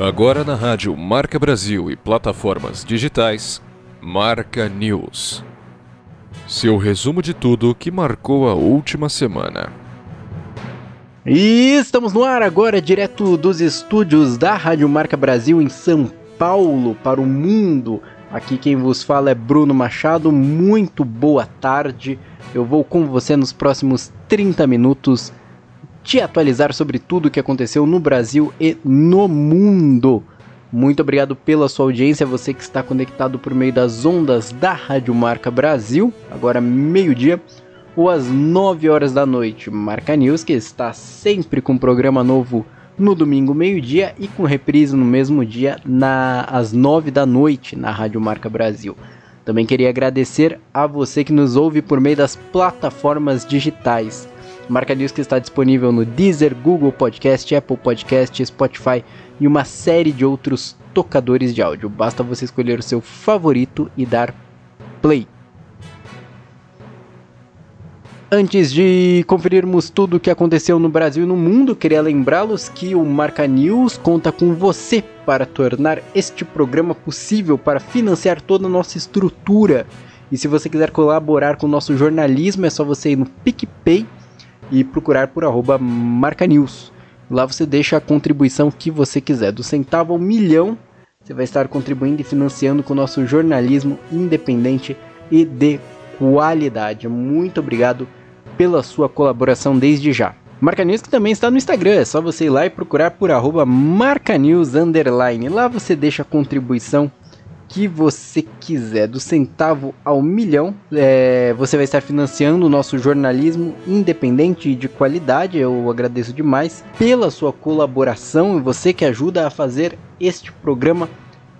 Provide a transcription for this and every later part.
Agora na rádio Marca Brasil e plataformas digitais, Marca News. Seu resumo de tudo que marcou a última semana. E estamos no ar agora, direto dos estúdios da Rádio Marca Brasil em São Paulo, para o mundo. Aqui quem vos fala é Bruno Machado. Muito boa tarde. Eu vou com você nos próximos 30 minutos te atualizar sobre tudo o que aconteceu no Brasil e no mundo. Muito obrigado pela sua audiência, você que está conectado por meio das ondas da Rádio Marca Brasil, agora meio-dia ou às 9 horas da noite. Marca News, que está sempre com programa novo no domingo, meio-dia, e com reprise no mesmo dia, na, às 9 da noite, na Rádio Marca Brasil. Também queria agradecer a você que nos ouve por meio das plataformas digitais. Marca News que está disponível no Deezer, Google Podcast, Apple Podcast, Spotify e uma série de outros tocadores de áudio. Basta você escolher o seu favorito e dar play. Antes de conferirmos tudo o que aconteceu no Brasil e no mundo, queria lembrá-los que o Marca News conta com você para tornar este programa possível, para financiar toda a nossa estrutura. E se você quiser colaborar com o nosso jornalismo, é só você ir no PicPay e procurar por arroba Marca News. Lá você deixa a contribuição que você quiser, do centavo ao milhão, você vai estar contribuindo e financiando com o nosso jornalismo independente e de qualidade. Muito obrigado pela sua colaboração desde já. Marca News que também está no Instagram, é só você ir lá e procurar por arroba marcanews underline. Lá você deixa a contribuição que você quiser, do centavo ao milhão. É, você vai estar financiando o nosso jornalismo independente e de qualidade. Eu agradeço demais pela sua colaboração e você que ajuda a fazer este programa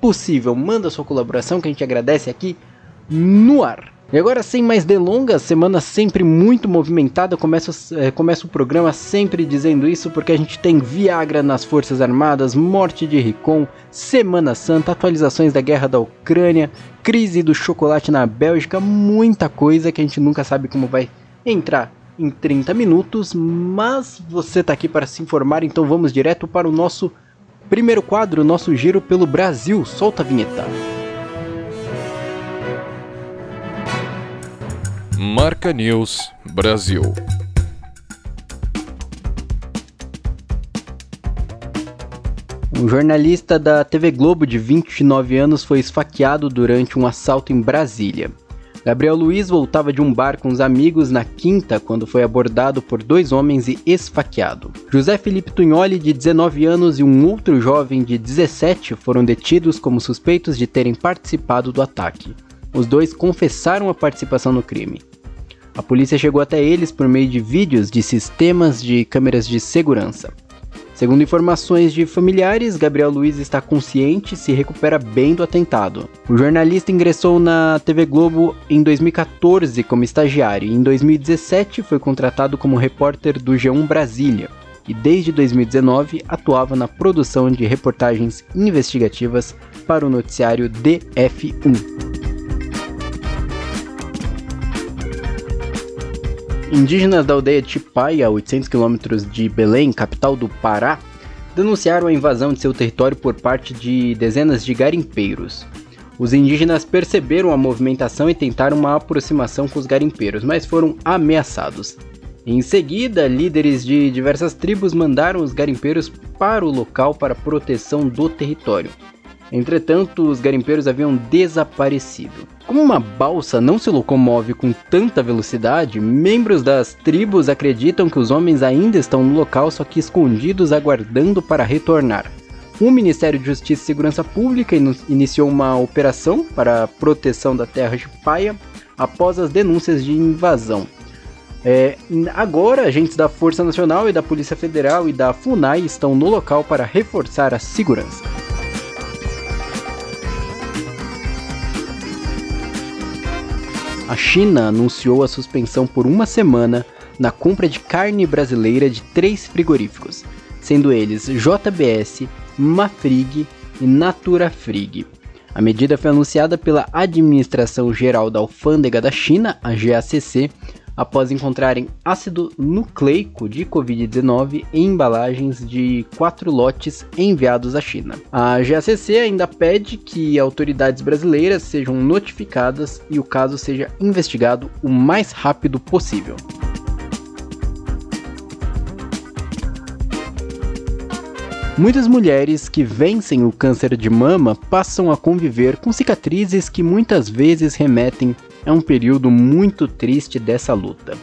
possível. Manda sua colaboração que a gente agradece aqui no ar. E agora, sem mais delongas, semana sempre muito movimentada. Começa, é, começa o programa sempre dizendo isso, porque a gente tem Viagra nas Forças Armadas, morte de Ricon, Semana Santa, atualizações da guerra da Ucrânia, crise do chocolate na Bélgica, muita coisa que a gente nunca sabe como vai entrar em 30 minutos, mas você está aqui para se informar, então vamos direto para o nosso primeiro quadro, nosso giro pelo Brasil. Solta a vinheta. Marca News Brasil. Um jornalista da TV Globo de 29 anos foi esfaqueado durante um assalto em Brasília. Gabriel Luiz voltava de um bar com os amigos na quinta quando foi abordado por dois homens e esfaqueado. José Felipe Tunholi, de 19 anos, e um outro jovem de 17 foram detidos como suspeitos de terem participado do ataque. Os dois confessaram a participação no crime. A polícia chegou até eles por meio de vídeos de sistemas de câmeras de segurança. Segundo informações de familiares, Gabriel Luiz está consciente e se recupera bem do atentado. O jornalista ingressou na TV Globo em 2014 como estagiário e em 2017 foi contratado como repórter do G1 Brasília e desde 2019 atuava na produção de reportagens investigativas para o noticiário DF1. Indígenas da aldeia Tipai, a 800 quilômetros de Belém, capital do Pará, denunciaram a invasão de seu território por parte de dezenas de garimpeiros. Os indígenas perceberam a movimentação e tentaram uma aproximação com os garimpeiros, mas foram ameaçados. Em seguida, líderes de diversas tribos mandaram os garimpeiros para o local para proteção do território. Entretanto, os garimpeiros haviam desaparecido. Como uma balsa não se locomove com tanta velocidade, membros das tribos acreditam que os homens ainda estão no local, só que escondidos aguardando para retornar. O Ministério de Justiça e Segurança Pública iniciou uma operação para a proteção da terra de Paia após as denúncias de invasão. É, agora, agentes da Força Nacional e da Polícia Federal e da FUNAI estão no local para reforçar a segurança. A China anunciou a suspensão por uma semana na compra de carne brasileira de três frigoríficos, sendo eles JBS, Mafrig e Natura Frig. A medida foi anunciada pela Administração Geral da Alfândega da China, a GACC, após encontrarem ácido nucleico de Covid-19 em embalagens de quatro lotes enviados à China. A GACC ainda pede que autoridades brasileiras sejam notificadas e o caso seja investigado o mais rápido possível. Muitas mulheres que vencem o câncer de mama passam a conviver com cicatrizes que muitas vezes remetem a um período muito triste dessa luta.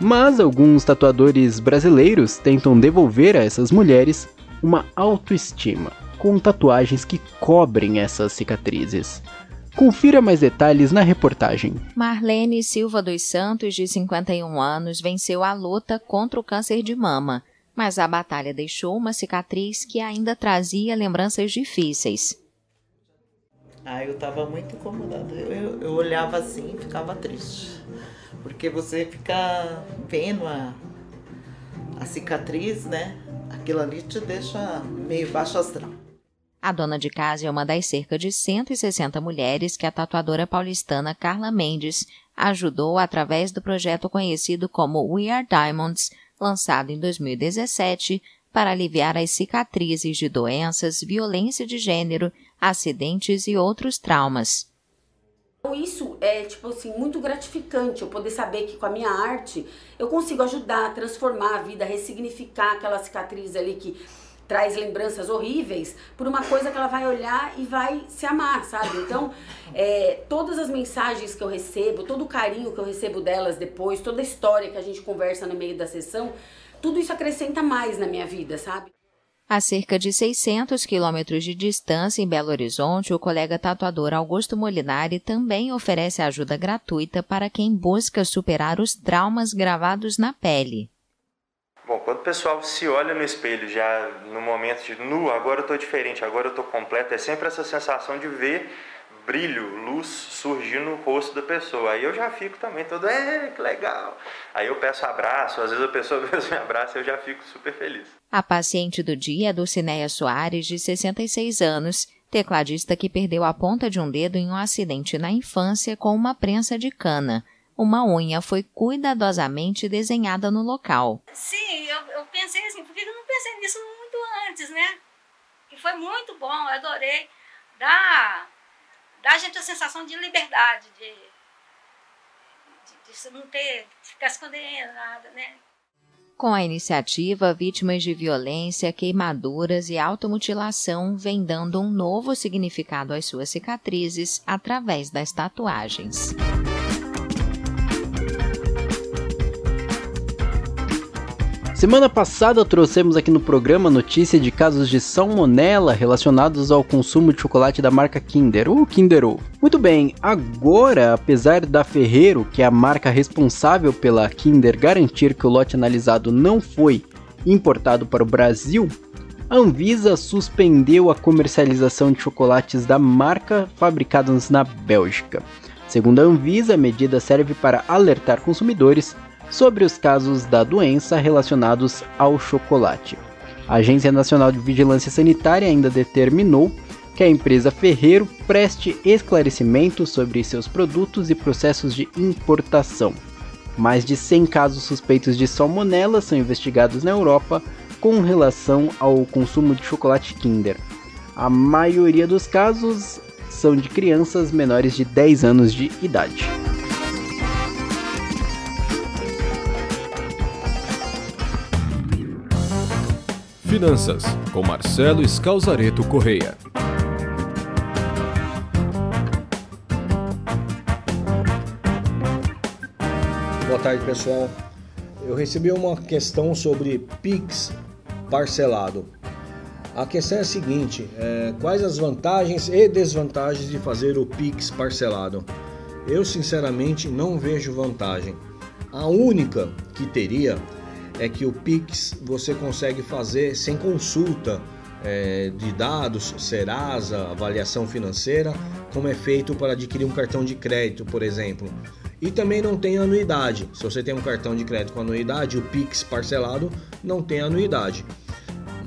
Mas alguns tatuadores brasileiros tentam devolver a essas mulheres uma autoestima com tatuagens que cobrem essas cicatrizes. Confira mais detalhes na reportagem. Marlene Silva dos Santos, de 51 anos, venceu a luta contra o câncer de mama mas a batalha deixou uma cicatriz que ainda trazia lembranças difíceis. Ah, eu estava muito incomodada. Eu, eu, eu, olhava assim e ficava triste. Porque você fica vendo a, a cicatriz, né? Aquilo ali te deixa meio baixo astral. A dona de casa é uma das cerca de 160 mulheres que a tatuadora paulistana Carla Mendes ajudou através do projeto conhecido como We Are Diamonds, lançado em 2017 para aliviar as cicatrizes de doenças, violência de gênero, acidentes e outros traumas. Isso é tipo assim muito gratificante eu poder saber que com a minha arte eu consigo ajudar, transformar a vida, ressignificar aquela cicatriz ali que traz lembranças horríveis por uma coisa que ela vai olhar e vai se amar, sabe? Então, é, todas as mensagens que eu recebo, todo o carinho que eu recebo delas depois, toda a história que a gente conversa no meio da sessão, tudo isso acrescenta mais na minha vida, sabe? A cerca de 600 quilômetros de distância em Belo Horizonte, o colega tatuador Augusto Molinari também oferece ajuda gratuita para quem busca superar os traumas gravados na pele. Bom, quando o pessoal se olha no espelho já no momento de nu, agora eu estou diferente, agora eu estou completo, é sempre essa sensação de ver brilho, luz surgir no rosto da pessoa. Aí eu já fico também todo, é, que legal. Aí eu peço abraço, às vezes a pessoa mesmo me abraça e eu já fico super feliz. A paciente do dia é Dulcineia Soares, de 66 anos, tecladista que perdeu a ponta de um dedo em um acidente na infância com uma prensa de cana uma unha foi cuidadosamente desenhada no local. Sim, eu, eu pensei assim, por que eu não pensei nisso muito antes, né? E foi muito bom, eu adorei. Dá, dá a gente a sensação de liberdade, de, de, de não ter, ficar escondendo nada, né? Com a iniciativa, vítimas de violência, queimaduras e automutilação vêm dando um novo significado às suas cicatrizes através das tatuagens. Semana passada trouxemos aqui no programa notícia de casos de salmonela relacionados ao consumo de chocolate da marca Kinder, ou Kinder Ovo. Muito bem, agora, apesar da Ferreiro, que é a marca responsável pela Kinder, garantir que o lote analisado não foi importado para o Brasil, a Anvisa suspendeu a comercialização de chocolates da marca fabricados na Bélgica. Segundo a Anvisa, a medida serve para alertar consumidores sobre os casos da doença relacionados ao chocolate. A Agência Nacional de Vigilância Sanitária ainda determinou que a empresa Ferreiro preste esclarecimentos sobre seus produtos e processos de importação. Mais de 100 casos suspeitos de salmonela são investigados na Europa com relação ao consumo de chocolate Kinder. A maioria dos casos são de crianças menores de 10 anos de idade. Finanças, com Marcelo Scalzareto Correia. Boa tarde, pessoal. Eu recebi uma questão sobre Pix parcelado. A questão é a seguinte: é, quais as vantagens e desvantagens de fazer o Pix parcelado? Eu sinceramente não vejo vantagem. A única que teria é que o Pix você consegue fazer sem consulta é, de dados, Serasa, avaliação financeira, como é feito para adquirir um cartão de crédito, por exemplo. E também não tem anuidade. Se você tem um cartão de crédito com anuidade, o Pix parcelado não tem anuidade.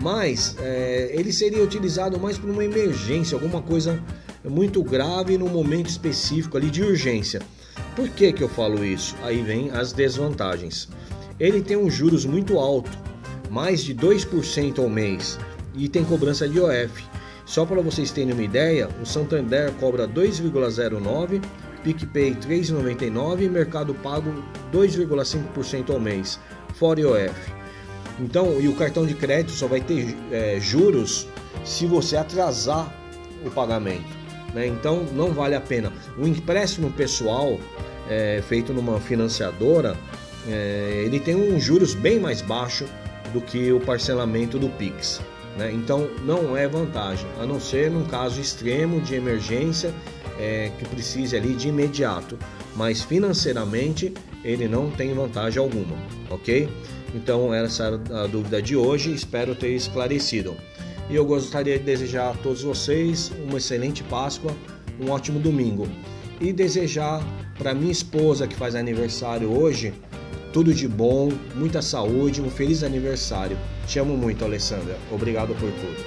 Mas é, ele seria utilizado mais para uma emergência, alguma coisa muito grave no momento específico ali de urgência. Por que, que eu falo isso? Aí vem as desvantagens. Ele tem um juros muito alto, mais de 2% ao mês, e tem cobrança de OF. Só para vocês terem uma ideia, o Santander cobra 2,09, PicPay 3,99 e Mercado Pago 2,5% ao mês, fora IOF. Então, e o cartão de crédito só vai ter é, juros se você atrasar o pagamento. Né? Então, não vale a pena. O empréstimo pessoal é, feito numa financiadora, é, ele tem um juros bem mais baixo do que o parcelamento do Pix. Né? Então não é vantagem, a não ser num caso extremo de emergência é, que precise ali de imediato, mas financeiramente ele não tem vantagem alguma, ok? Então essa era a dúvida de hoje, espero ter esclarecido. E eu gostaria de desejar a todos vocês uma excelente Páscoa, um ótimo domingo e desejar para minha esposa que faz aniversário hoje tudo de bom, muita saúde, um feliz aniversário. Te amo muito, Alessandra. Obrigado por tudo.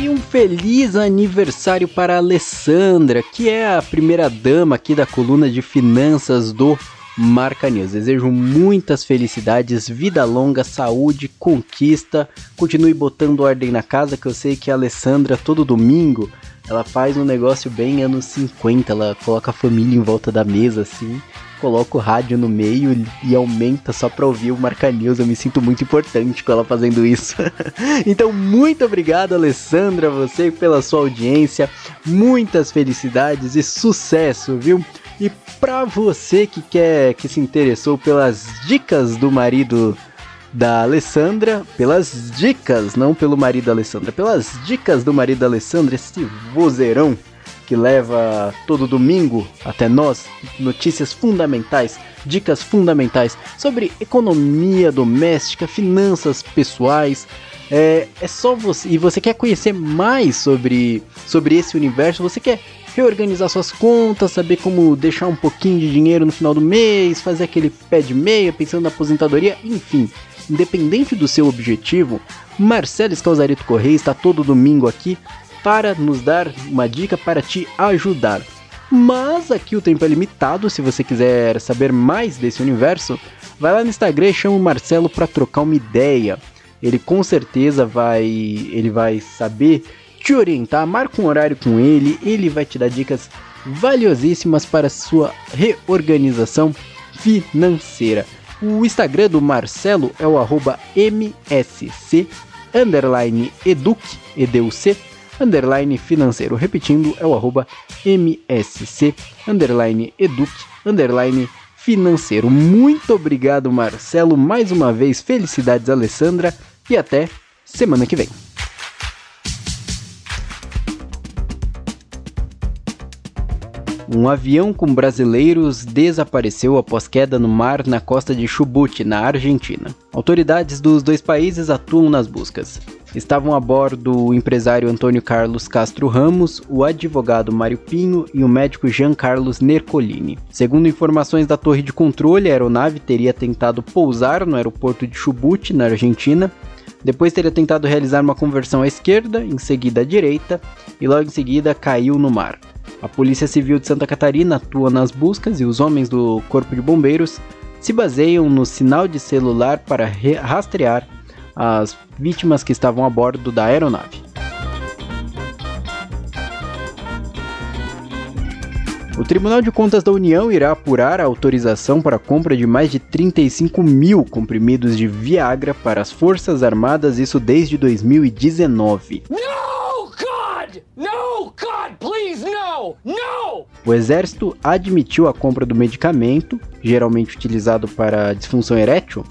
E um feliz aniversário para a Alessandra, que é a primeira dama aqui da coluna de finanças do Marca News. Desejo muitas felicidades, vida longa, saúde, conquista. Continue botando ordem na casa, que eu sei que a Alessandra todo domingo ela faz um negócio bem anos 50. Ela coloca a família em volta da mesa assim, coloca o rádio no meio e aumenta só pra ouvir o Marca News. Eu me sinto muito importante com ela fazendo isso. então, muito obrigado, Alessandra, você pela sua audiência. Muitas felicidades e sucesso, viu? E para você que quer que se interessou pelas dicas do marido da Alessandra, pelas dicas, não pelo marido da Alessandra, pelas dicas do marido da Alessandra, esse vozeirão que leva todo domingo até nós notícias fundamentais, dicas fundamentais sobre economia doméstica, finanças pessoais. É, é só você. E você quer conhecer mais sobre, sobre esse universo, você quer reorganizar suas contas, saber como deixar um pouquinho de dinheiro no final do mês, fazer aquele pé de meia pensando na aposentadoria, enfim. Independente do seu objetivo, Marcelo Escalzarito Correia está todo domingo aqui para nos dar uma dica para te ajudar. Mas aqui o tempo é limitado, se você quiser saber mais desse universo, vai lá no Instagram e chama o Marcelo para trocar uma ideia. Ele com certeza vai, ele vai saber te orientar, marca um horário com ele, ele vai te dar dicas valiosíssimas para sua reorganização financeira. O Instagram do Marcelo é o arroba MSC underline educ, educ, underline financeiro. Repetindo, é o arroba MSC underline educ, underline financeiro. Muito obrigado, Marcelo. Mais uma vez, felicidades, Alessandra, e até semana que vem. Um avião com brasileiros desapareceu após queda no mar na costa de Chubut, na Argentina. Autoridades dos dois países atuam nas buscas. Estavam a bordo o empresário Antônio Carlos Castro Ramos, o advogado Mário Pinho e o médico Jean Carlos Nercolini. Segundo informações da torre de controle, a aeronave teria tentado pousar no aeroporto de Chubut, na Argentina. Depois teria tentado realizar uma conversão à esquerda, em seguida à direita, e logo em seguida caiu no mar. A Polícia Civil de Santa Catarina atua nas buscas e os homens do Corpo de Bombeiros se baseiam no sinal de celular para rastrear as vítimas que estavam a bordo da aeronave. O Tribunal de Contas da União irá apurar a autorização para a compra de mais de 35 mil comprimidos de Viagra para as Forças Armadas, isso desde 2019. No, God! No, God, please, no! No! O Exército admitiu a compra do medicamento, geralmente utilizado para disfunção erétil,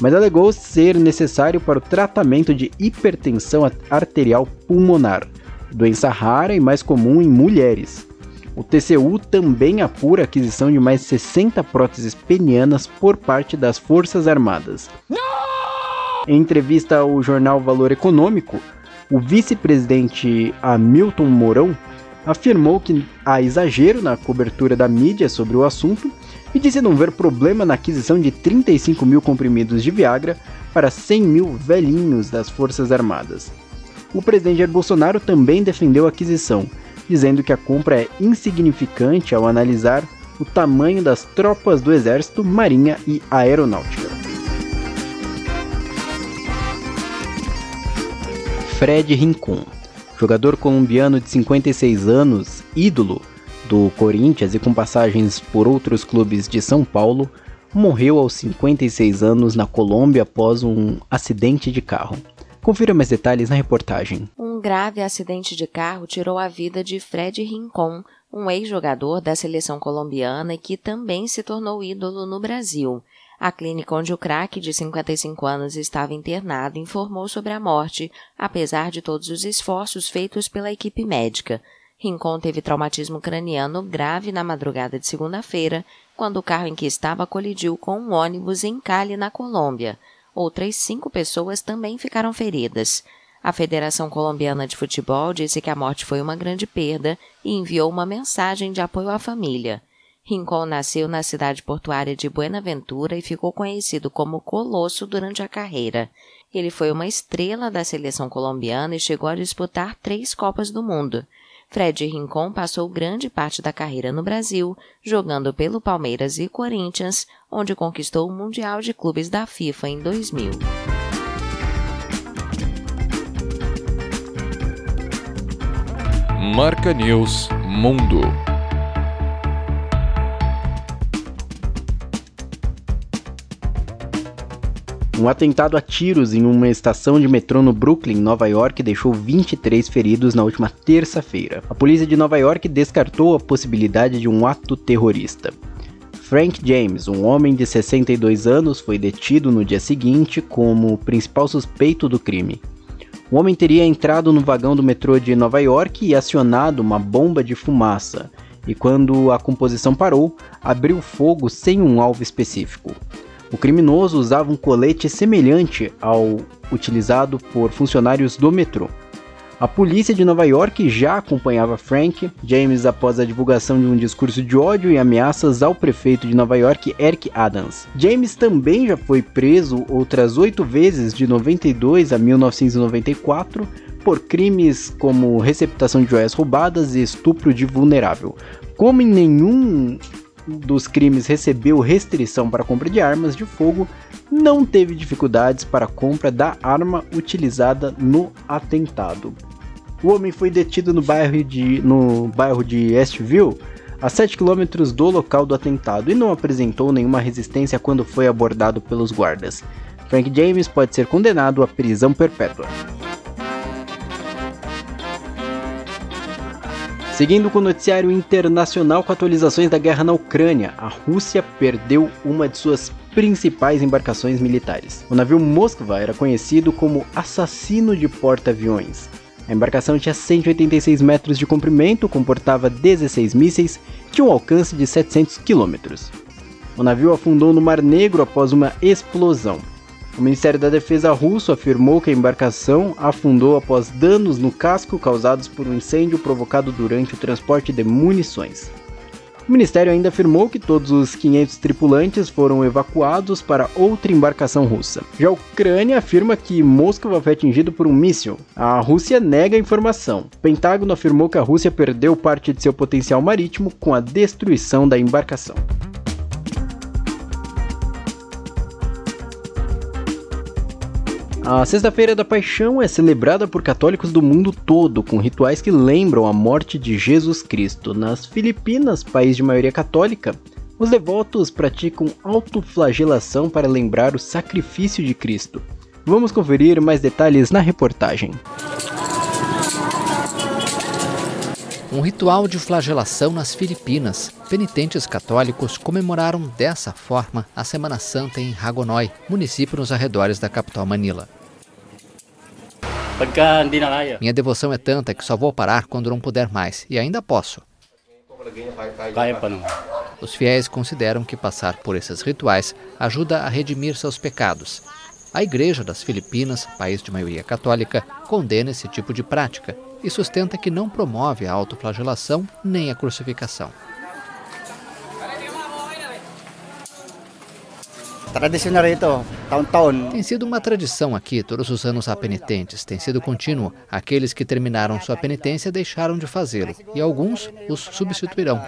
mas alegou ser necessário para o tratamento de hipertensão arterial pulmonar, doença rara e mais comum em mulheres. O TCU também apura a aquisição de mais 60 próteses penianas por parte das Forças Armadas. Não! Em entrevista ao jornal Valor Econômico, O vice-presidente Hamilton Mourão afirmou que há exagero na cobertura da mídia sobre o assunto e disse não ver problema na aquisição de 35 mil comprimidos de Viagra para 100 mil velhinhos das Forças Armadas. O presidente Jair Bolsonaro também defendeu a aquisição, dizendo que a compra é insignificante ao analisar o tamanho das tropas do Exército, Marinha e Aeronáutica. Fred Rincon, jogador colombiano de 56 anos, ídolo do Corinthians e com passagens por outros clubes de São Paulo, morreu aos 56 anos na Colômbia após um acidente de carro. Confira mais detalhes na reportagem. Um grave acidente de carro tirou a vida de Fred Rincon, um ex-jogador da seleção colombiana e que também se tornou ídolo no Brasil. A clínica onde o craque de 55 anos estava internado informou sobre a morte, apesar de todos os esforços feitos pela equipe médica. Rincon teve traumatismo craniano grave na madrugada de segunda-feira, quando o carro em que estava colidiu com um ônibus em Cali, na Colômbia. Outras cinco pessoas também ficaram feridas. A Federação Colombiana de Futebol disse que a morte foi uma grande perda e enviou uma mensagem de apoio à família. Rincon nasceu na cidade portuária de Buenaventura e ficou conhecido como Colosso durante a carreira. Ele foi uma estrela da seleção colombiana e chegou a disputar três Copas do Mundo. Fred Rincon passou grande parte da carreira no Brasil, jogando pelo Palmeiras e Corinthians, onde conquistou o Mundial de Clubes da FIFA em 2000. Marca News Mundo. Um atentado a tiros em uma estação de metrô no Brooklyn, Nova York, deixou 23 feridos na última terça-feira. A polícia de Nova York descartou a possibilidade de um ato terrorista. Frank James, um homem de 62 anos, foi detido no dia seguinte como principal suspeito do crime. O homem teria entrado no vagão do metrô de Nova York e acionado uma bomba de fumaça, e quando a composição parou, abriu fogo sem um alvo específico. O criminoso usava um colete semelhante ao utilizado por funcionários do metrô. A polícia de Nova York já acompanhava Frank James após a divulgação de um discurso de ódio e ameaças ao prefeito de Nova York, Eric Adams. James também já foi preso outras oito vezes de 92 a 1994 por crimes como receptação de joias roubadas e estupro de vulnerável. Como em nenhum dos crimes recebeu restrição para compra de armas de fogo, não teve dificuldades para a compra da arma utilizada no atentado. O homem foi detido no bairro de, no bairro de Estville, a 7 km do local do atentado, e não apresentou nenhuma resistência quando foi abordado pelos guardas. Frank James pode ser condenado à prisão perpétua. Seguindo com o noticiário internacional com atualizações da guerra na Ucrânia, a Rússia perdeu uma de suas principais embarcações militares. O navio Moskva era conhecido como assassino de porta-aviões. A embarcação tinha 186 metros de comprimento, comportava 16 mísseis tinha um alcance de 700 quilômetros. O navio afundou no Mar Negro após uma explosão. O Ministério da Defesa russo afirmou que a embarcação afundou após danos no casco causados por um incêndio provocado durante o transporte de munições. O Ministério ainda afirmou que todos os 500 tripulantes foram evacuados para outra embarcação russa. Já a Ucrânia afirma que Moscou foi atingido por um míssil. A Rússia nega a informação. O Pentágono afirmou que a Rússia perdeu parte de seu potencial marítimo com a destruição da embarcação. A Sexta-feira da Paixão é celebrada por católicos do mundo todo, com rituais que lembram a morte de Jesus Cristo. Nas Filipinas, país de maioria católica, os devotos praticam autoflagelação para lembrar o sacrifício de Cristo. Vamos conferir mais detalhes na reportagem. Um ritual de flagelação nas Filipinas. Penitentes católicos comemoraram dessa forma a Semana Santa em Hagonoy, município nos arredores da capital Manila. Minha devoção é tanta que só vou parar quando não puder mais, e ainda posso. Os fiéis consideram que passar por esses rituais ajuda a redimir seus pecados. A Igreja das Filipinas, país de maioria católica, condena esse tipo de prática e sustenta que não promove a autoflagelação nem a crucificação. Tem sido uma tradição aqui, todos os anos há penitentes, tem sido contínuo. Aqueles que terminaram sua penitência deixaram de fazê-lo e alguns os substituirão.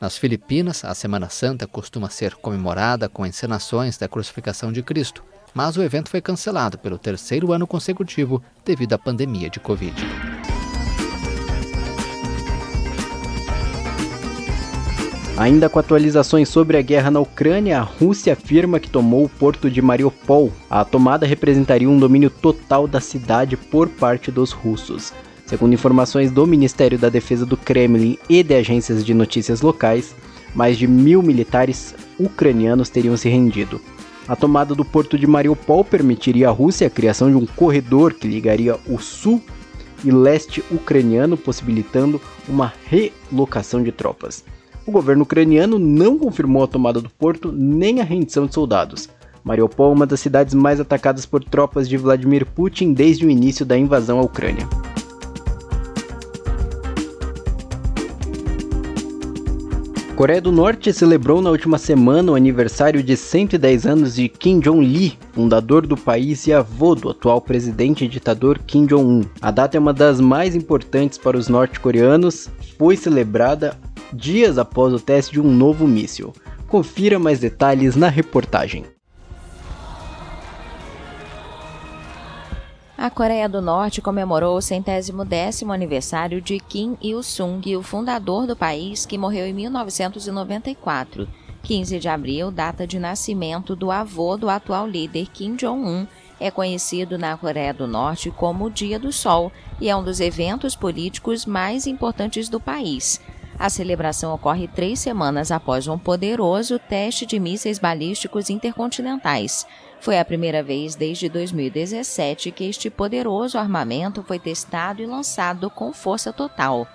Nas Filipinas, a Semana Santa costuma ser comemorada com encenações da crucificação de Cristo, mas o evento foi cancelado pelo terceiro ano consecutivo devido à pandemia de Covid. Ainda com atualizações sobre a guerra na Ucrânia, a Rússia afirma que tomou o porto de Mariupol. A tomada representaria um domínio total da cidade por parte dos russos. Segundo informações do Ministério da Defesa do Kremlin e de agências de notícias locais, mais de mil militares ucranianos teriam se rendido. A tomada do porto de Mariupol permitiria à Rússia a criação de um corredor que ligaria o sul e leste ucraniano, possibilitando uma relocação de tropas. O governo ucraniano não confirmou a tomada do porto nem a rendição de soldados. Mariupol é uma das cidades mais atacadas por tropas de Vladimir Putin desde o início da invasão à Ucrânia. Coreia do Norte celebrou na última semana o aniversário de 110 anos de Kim Jong-il, fundador do país e avô do atual presidente e ditador Kim Jong-un. A data é uma das mais importantes para os norte-coreanos, foi celebrada dias após o teste de um novo míssil. Confira mais detalhes na reportagem. A Coreia do Norte comemorou o centésimo décimo aniversário de Kim Il-sung, o fundador do país, que morreu em 1994. 15 de abril, data de nascimento do avô do atual líder Kim Jong-un, é conhecido na Coreia do Norte como o Dia do Sol e é um dos eventos políticos mais importantes do país. A celebração ocorre três semanas após um poderoso teste de mísseis balísticos intercontinentais. Foi a primeira vez desde 2017 que este poderoso armamento foi testado e lançado com força total.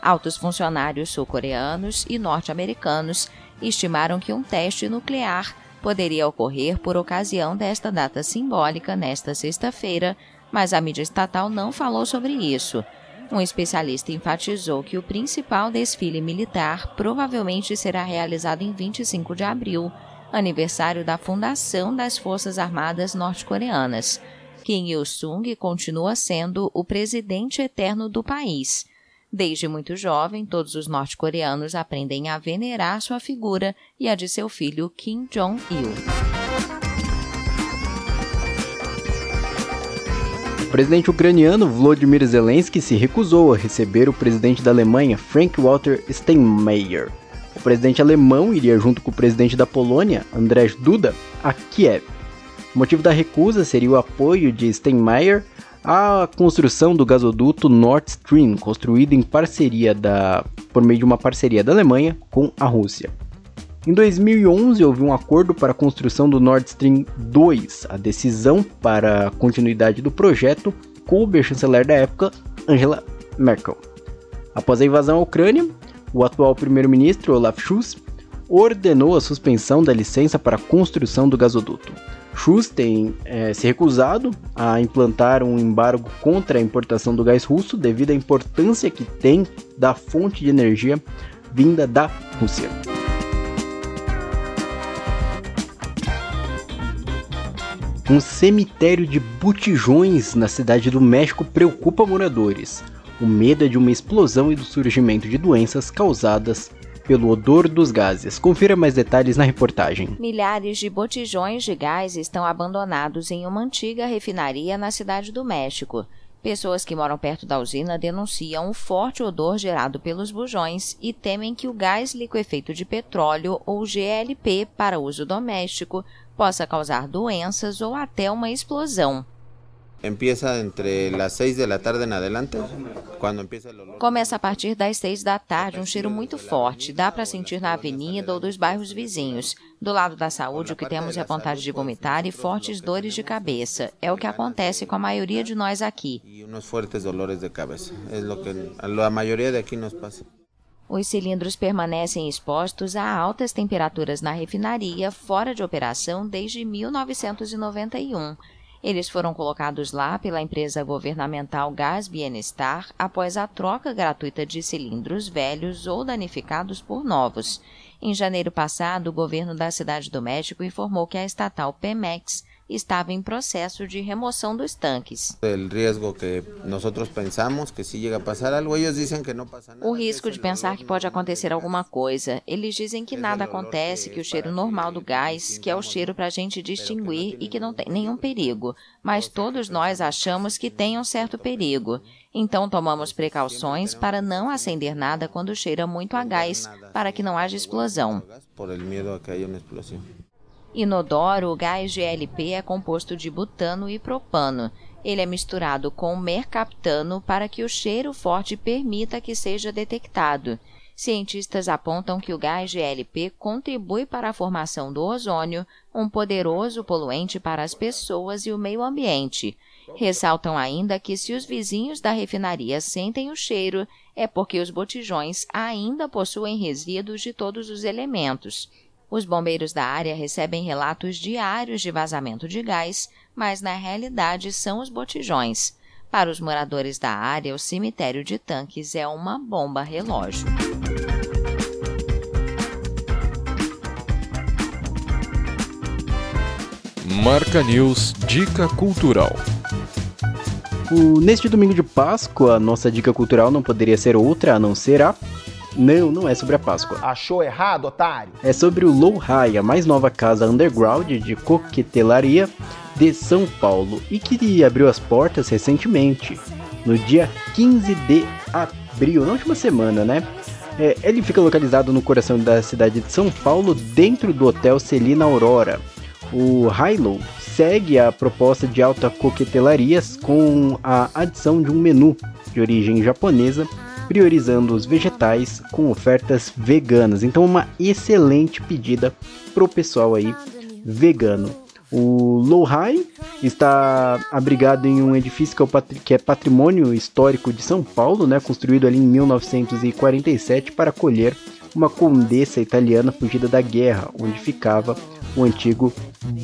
Altos funcionários sul-coreanos e norte-americanos estimaram que um teste nuclear poderia ocorrer por ocasião desta data simbólica nesta sexta-feira, mas a mídia estatal não falou sobre isso. Um especialista enfatizou que o principal desfile militar provavelmente será realizado em 25 de abril, aniversário da fundação das Forças Armadas norte-coreanas. Kim Il-sung continua sendo o presidente eterno do país. Desde muito jovem, todos os norte-coreanos aprendem a venerar sua figura e a de seu filho Kim Jong-il. Presidente ucraniano Volodymyr Zelensky se recusou a receber o presidente da Alemanha Frank-Walter Steinmeier. O presidente alemão iria junto com o presidente da Polônia, Andrzej Duda, a Kiev. O motivo da recusa seria o apoio de Steinmeier à construção do gasoduto Nord Stream, construído em parceria da, por meio de uma parceria da Alemanha com a Rússia. Em 2011, houve um acordo para a construção do Nord Stream 2. A decisão para a continuidade do projeto coube a chanceler da época, Angela Merkel. Após a invasão à Ucrânia, o atual primeiro-ministro Olaf Scholz ordenou a suspensão da licença para a construção do gasoduto. Scholz tem é, se recusado a implantar um embargo contra a importação do gás russo devido à importância que tem da fonte de energia vinda da Rússia. Um cemitério de botijões na cidade do México preocupa moradores. O medo é de uma explosão e do surgimento de doenças causadas pelo odor dos gases. Confira mais detalhes na reportagem. Milhares de botijões de gás estão abandonados em uma antiga refinaria na cidade do México. Pessoas que moram perto da usina denunciam o forte odor gerado pelos bujões e temem que o gás liquefeito de petróleo ou GLP para uso doméstico possa causar doenças ou até uma explosão. Começa a partir das 6 da tarde, um cheiro muito forte. Dá para sentir na avenida ou dos bairros vizinhos. Do lado da saúde, o que temos é vontade de vomitar e fortes dores de cabeça. É o que acontece com a maioria de nós aqui. Os cilindros permanecem expostos a altas temperaturas na refinaria, fora de operação desde 1991 eles foram colocados lá pela empresa governamental Gás Bienestar após a troca gratuita de cilindros velhos ou danificados por novos. Em janeiro passado, o governo da Cidade do México informou que a estatal Pemex estava em processo de remoção dos tanques. O risco de pensar que pode acontecer alguma coisa. Eles dizem que nada acontece, que o cheiro normal do gás, que é o cheiro para a gente distinguir e que não tem nenhum perigo. Mas todos nós achamos que tem um certo perigo. Então tomamos precauções para não acender nada quando cheira muito a gás, para que não haja explosão. Inodoro, o gás GLP é composto de butano e propano. Ele é misturado com mercaptano para que o cheiro forte permita que seja detectado. Cientistas apontam que o gás GLP contribui para a formação do ozônio, um poderoso poluente para as pessoas e o meio ambiente. Ressaltam ainda que se os vizinhos da refinaria sentem o cheiro, é porque os botijões ainda possuem resíduos de todos os elementos. Os bombeiros da área recebem relatos diários de vazamento de gás, mas na realidade são os botijões. Para os moradores da área, o cemitério de tanques é uma bomba relógio. Marca News Dica Cultural. O, neste domingo de Páscoa, nossa dica cultural não poderia ser outra a não ser a não, não é sobre a Páscoa. Achou errado, otário? É sobre o Low High, a mais nova casa underground de coquetelaria de São Paulo e que abriu as portas recentemente, no dia 15 de abril, na última semana, né? É, ele fica localizado no coração da cidade de São Paulo, dentro do Hotel Celina Aurora. O Hilo segue a proposta de alta coquetelarias com a adição de um menu de origem japonesa priorizando os vegetais com ofertas veganas. Então, uma excelente pedida pro pessoal aí vegano. O High está abrigado em um edifício que é, patrimônio histórico de São Paulo, né, construído ali em 1947 para acolher uma condessa italiana fugida da guerra, onde ficava o antigo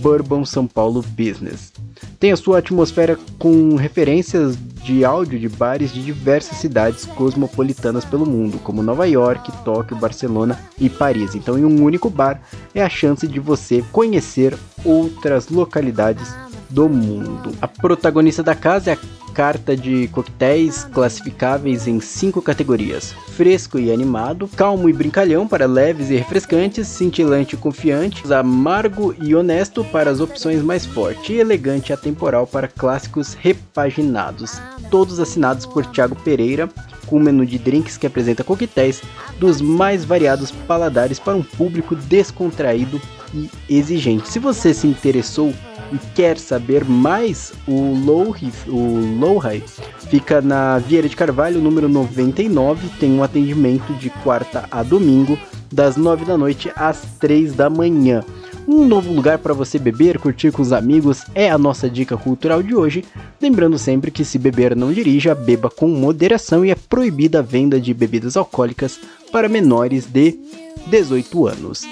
Bourbon São Paulo Business. Tem a sua atmosfera com referências de áudio de bares de diversas cidades cosmopolitanas pelo mundo, como Nova York, Tóquio, Barcelona e Paris. Então, em um único bar é a chance de você conhecer outras localidades do mundo. A protagonista da casa é a carta de coquetéis classificáveis em cinco categorias: fresco e animado, calmo e brincalhão para leves e refrescantes, cintilante e confiante, amargo e honesto para as opções mais fortes, e elegante e atemporal para clássicos repaginados. Todos assinados por Thiago Pereira, com um menu de drinks que apresenta coquetéis dos mais variados paladares para um público descontraído e exigente. Se você se interessou e quer saber mais, o Low, o Low High fica na Vieira de Carvalho, número 99. Tem um atendimento de quarta a domingo, das 9 da noite às 3 da manhã. Um novo lugar para você beber, curtir com os amigos é a nossa dica cultural de hoje. Lembrando sempre que se beber não dirija, beba com moderação e é proibida a venda de bebidas alcoólicas para menores de 18 anos.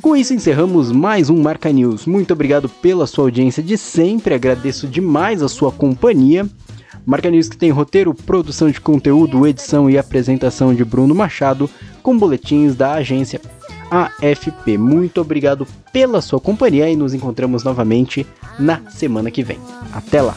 Com isso encerramos mais um Marca News. Muito obrigado pela sua audiência de sempre, agradeço demais a sua companhia. Marca News que tem roteiro, produção de conteúdo, edição e apresentação de Bruno Machado, com boletins da agência AFP. Muito obrigado pela sua companhia e nos encontramos novamente na semana que vem. Até lá!